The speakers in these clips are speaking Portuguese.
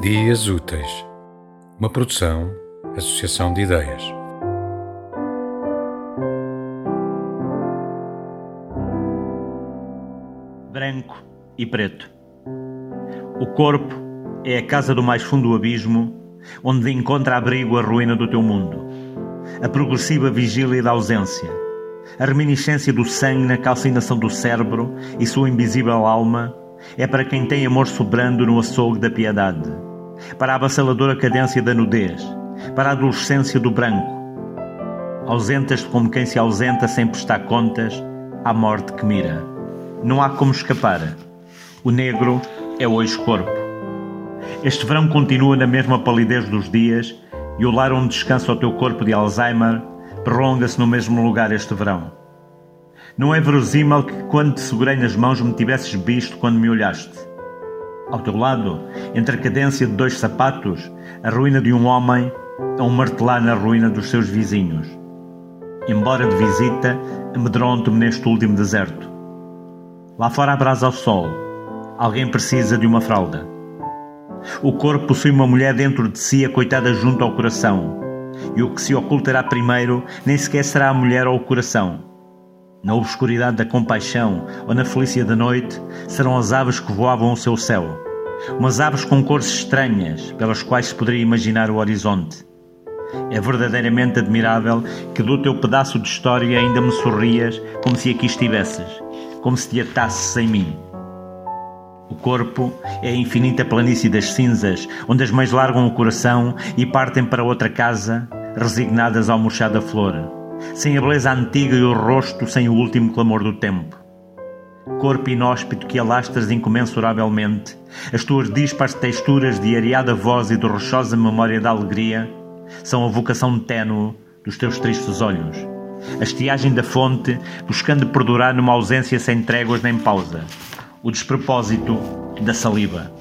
Dias Úteis, uma produção, associação de ideias. Branco e preto. O corpo é a casa do mais fundo abismo, onde encontra abrigo a ruína do teu mundo, a progressiva vigília da ausência, a reminiscência do sangue na calcinação do cérebro e sua invisível alma é para quem tem amor sobrando no açougue da piedade para a avassaladora cadência da nudez, para a adolescência do branco. Ausentas como quem se ausenta sem prestar contas à morte que mira. Não há como escapar. O negro é hoje corpo. Este verão continua na mesma palidez dos dias e o lar onde descansa o teu corpo de Alzheimer prolonga-se no mesmo lugar este verão. Não é verosímil que quando te segurei nas mãos me tivesses visto quando me olhaste. Ao teu lado, entre a cadência de dois sapatos, a ruína de um homem a um martelar na ruína dos seus vizinhos. Embora de visita, amedronto-me neste último deserto. Lá fora abrasa ao sol. Alguém precisa de uma fralda. O corpo possui uma mulher dentro de si, acoitada junto ao coração. E o que se ocultará primeiro nem sequer será a mulher ou o coração na obscuridade da compaixão ou na felícia da noite, serão as aves que voavam ao seu céu. Umas aves com cores estranhas, pelas quais se poderia imaginar o horizonte. É verdadeiramente admirável que do teu pedaço de história ainda me sorrias como se aqui estivesses, como se te atasses em mim. O corpo é a infinita planície das cinzas, onde as mães largam o coração e partem para outra casa, resignadas ao murchar da flor sem a beleza antiga e o rosto sem o último clamor do tempo. Corpo inóspito que alastras incomensuravelmente, as tuas dispares texturas de areada voz e de rochosa memória da alegria são a vocação ténue dos teus tristes olhos. A estiagem da fonte, buscando perdurar numa ausência sem tréguas nem pausa. O despropósito da saliva.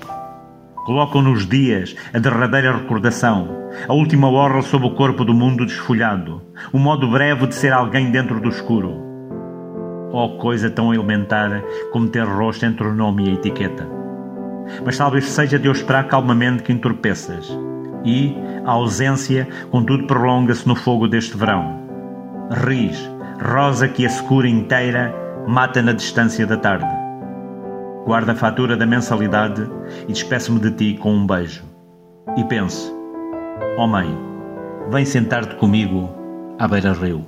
Colocam nos dias a derradeira recordação, a última orla sob o corpo do mundo desfolhado, o modo breve de ser alguém dentro do escuro. Oh, coisa tão elementar como ter rosto entre o nome e a etiqueta. Mas talvez seja de eu esperar calmamente que entorpeças. E a ausência, contudo, prolonga-se no fogo deste verão. Ris, rosa que a secura inteira mata na distância da tarde. Guarda a fatura da mensalidade e despeço-me de ti com um beijo. E penso, Ó oh mãe, vem sentar-te comigo à beira-rio.